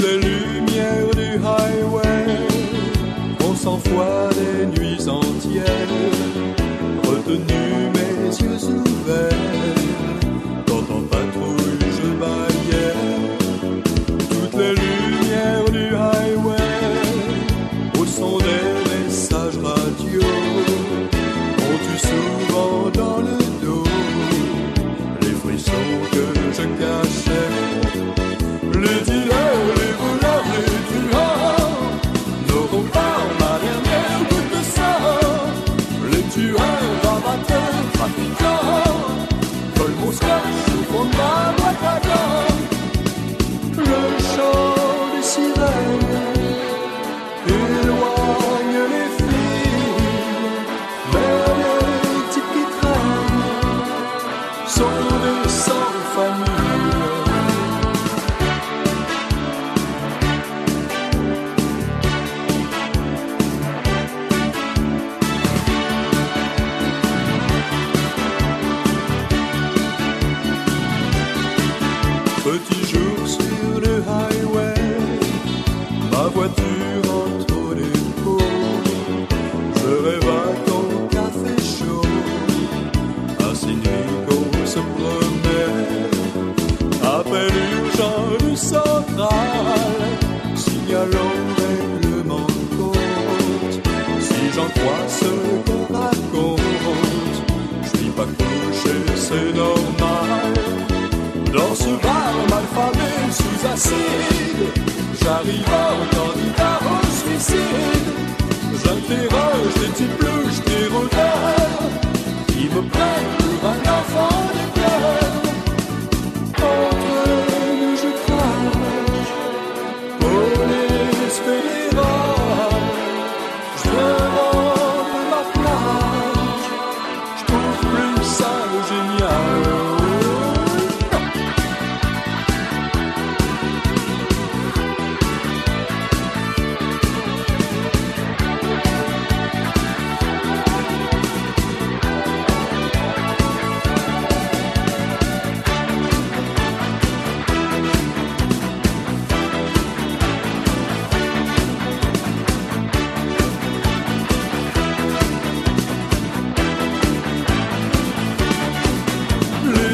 les lumières du highway. On s'envoie des nuits entières, retenu mes yeux ouverts. Petit jour sur le highway, ma voiture entre les pots. Je rêve à ton café chaud, insinué qu'on se promet. Appel urgent du central, signalant règlement de compte. Si j'en crois ce t'éroge, des petites blouches, des regards qui me prennent.